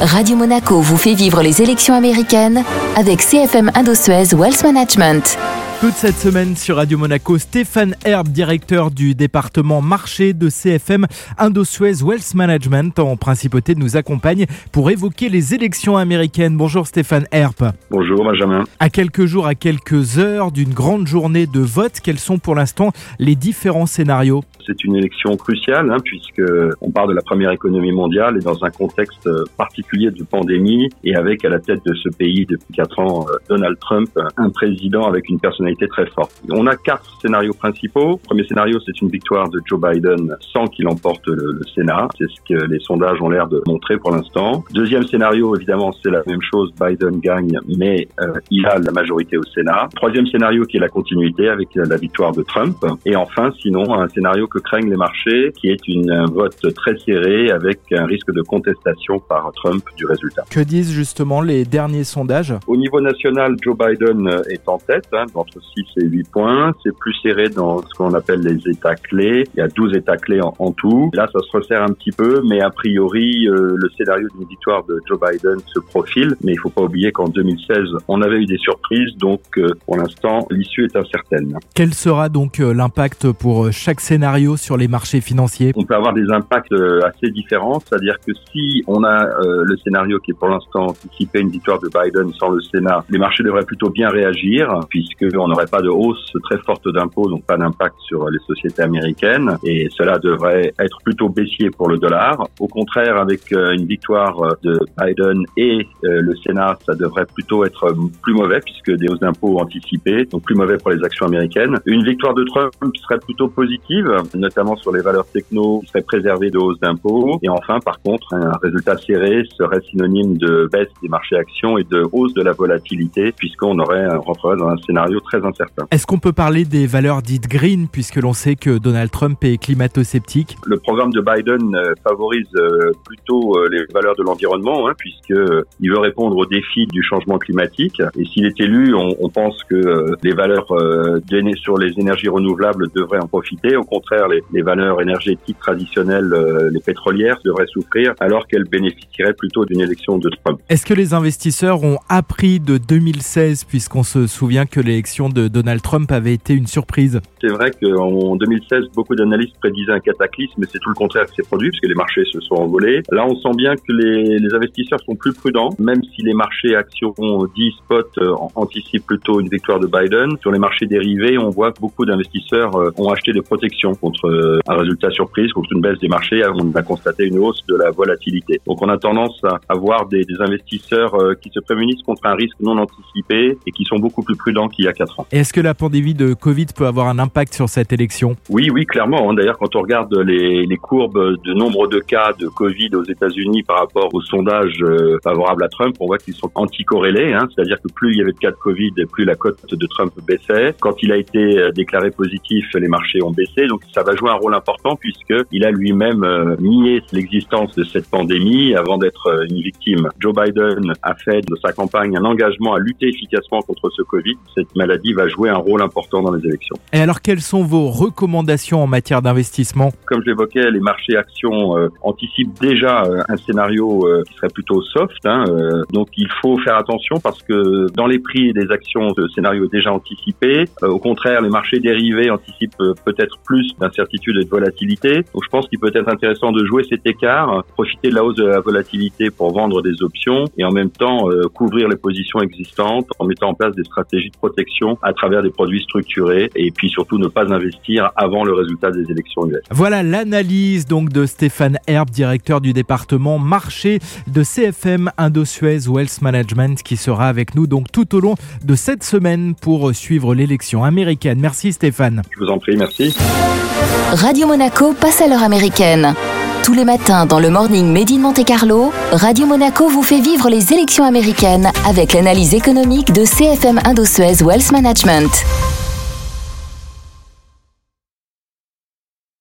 Radio Monaco vous fait vivre les élections américaines avec CFM Indosuez Wealth Management. Toute cette semaine sur Radio Monaco, Stéphane Herb, directeur du département marché de CFM Indosuez Wealth Management en principauté, nous accompagne pour évoquer les élections américaines. Bonjour Stéphane Herb. Bonjour Benjamin. À quelques jours, à quelques heures d'une grande journée de vote, quels sont pour l'instant les différents scénarios? C'est une élection cruciale hein, puisque on part de la première économie mondiale et dans un contexte particulier de pandémie et avec à la tête de ce pays depuis quatre ans euh, Donald Trump, un président avec une personnalité très forte. On a quatre scénarios principaux. Le premier scénario, c'est une victoire de Joe Biden sans qu'il emporte le, le Sénat. C'est ce que les sondages ont l'air de montrer pour l'instant. Deuxième scénario, évidemment, c'est la même chose. Biden gagne, mais euh, il a la majorité au Sénat. Troisième scénario qui est la continuité avec la victoire de Trump. Et enfin, sinon, un scénario que craignent les marchés, qui est une, un vote très serré avec un risque de contestation par Trump du résultat. Que disent justement les derniers sondages? Au niveau national, Joe Biden est en tête, hein, entre 6 et 8 points. C'est plus serré dans ce qu'on appelle les États clés. Il y a 12 États clés en, en tout. Là, ça se resserre un petit peu, mais a priori, euh, le scénario d'une victoire de Joe Biden se profile. Mais il faut pas oublier qu'en 2016, on avait eu des surprises, donc euh, pour l'instant, l'issue est incertaine. Quel sera donc euh, l'impact pour chaque scénario sur les marchés financiers? On peut avoir des impacts assez différents, c'est-à-dire que si on a euh, le scénario qui est pour l'instant anticipé une victoire de Biden sans le Sénat, les marchés devraient plutôt bien réagir puisqu'on n'aurait pas de hausse très forte d'impôts, donc pas d'impact sur les sociétés américaines et cela devrait être plutôt baissier pour le dollar. Au contraire, avec euh, une victoire de Biden et le Sénat, ça devrait plutôt être plus mauvais puisque des hausses d'impôts anticipées, donc plus mauvais pour les actions américaines. Une victoire de Trump serait plutôt positive notamment sur les valeurs techno qui seraient préservées de hausse d'impôts. Et enfin, par contre, un résultat serré serait synonyme de baisse des marchés actions et de hausse de la volatilité, puisqu'on aurait rentrerait dans un scénario très incertain. Est-ce qu'on peut parler des valeurs dites green, puisque l'on sait que Donald Trump est climato-sceptique Le programme de Biden euh, favorise euh, plutôt euh, les valeurs de l'environnement, hein, puisqu'il veut répondre aux défis du changement climatique. Et s'il est élu, on, on pense que les valeurs données sur les énergies renouvelables devraient en profiter. Au contraire, les, les valeurs énergétiques traditionnelles, euh, les pétrolières, devraient souffrir, alors qu'elles bénéficieraient plutôt d'une élection de Trump. Est-ce que les investisseurs ont appris de 2016, puisqu'on se souvient que l'élection de Donald Trump avait été une surprise C'est vrai qu'en 2016, beaucoup d'analystes prédisaient un cataclysme, mais c'est tout le contraire qui s'est produit, puisque les marchés se sont envolés. Là, on sent bien que les, investisseurs sont plus prudents, même si les marchés actions 10 spot euh, anticipent plutôt une victoire de Biden. Sur les marchés dérivés, on voit que beaucoup d'investisseurs euh, ont acheté des protections contre euh, un résultat surprise, contre une baisse des marchés, on a constaté une hausse de la volatilité. Donc on a tendance à avoir des, des investisseurs qui se prémunissent contre un risque non anticipé et qui sont beaucoup plus prudents qu'il y a 4 ans. Est-ce que la pandémie de Covid peut avoir un impact sur cette élection? Oui, oui, clairement. Hein. D'ailleurs, quand on regarde les, les, courbes de nombre de cas de Covid aux États-Unis par rapport aux sondages euh, favorables à Trump, on voit qu'ils sont anticorrélés. Hein. C'est-à-dire que plus il y avait de cas de Covid, plus la cote de Trump baissait. Quand il a été déclaré positif, les marchés ont baissé. Donc ça va jouer un rôle important puisqu'il a lui-même euh, nié l'existence de cette pandémie avant d'être euh, une victime. Joe Biden a fait de sa campagne un engagement à lutter efficacement contre ce Covid. Cette maladie va jouer un rôle important dans les élections. Et alors, quelles sont vos recommandations en matière d'investissement? Comme je l'évoquais, les marchés actions euh, anticipent déjà euh, un scénario euh, qui serait plutôt soft. Hein, donc, il faut faire attention parce que dans les prix des actions, ce scénario est déjà anticipé. au contraire, les marchés dérivés anticipent peut-être plus d'incertitude et de volatilité. Donc je pense qu'il peut être intéressant de jouer cet écart, profiter de la hausse de la volatilité pour vendre des options et en même temps couvrir les positions existantes en mettant en place des stratégies de protection à travers des produits structurés et puis surtout ne pas investir avant le résultat des élections US. Voilà l'analyse donc de Stéphane Herb, directeur du département marché de CFM Indosuez Wealth Management qui sera avec nous donc tout au long de cette semaine pour suivre l'élection américaine. Merci Stéphane. Je vous en prie, merci. Radio Monaco passe à l'heure américaine. Tous les matins dans le morning Made in Monte Carlo, Radio Monaco vous fait vivre les élections américaines avec l'analyse économique de CFM Indosuez Wealth Management.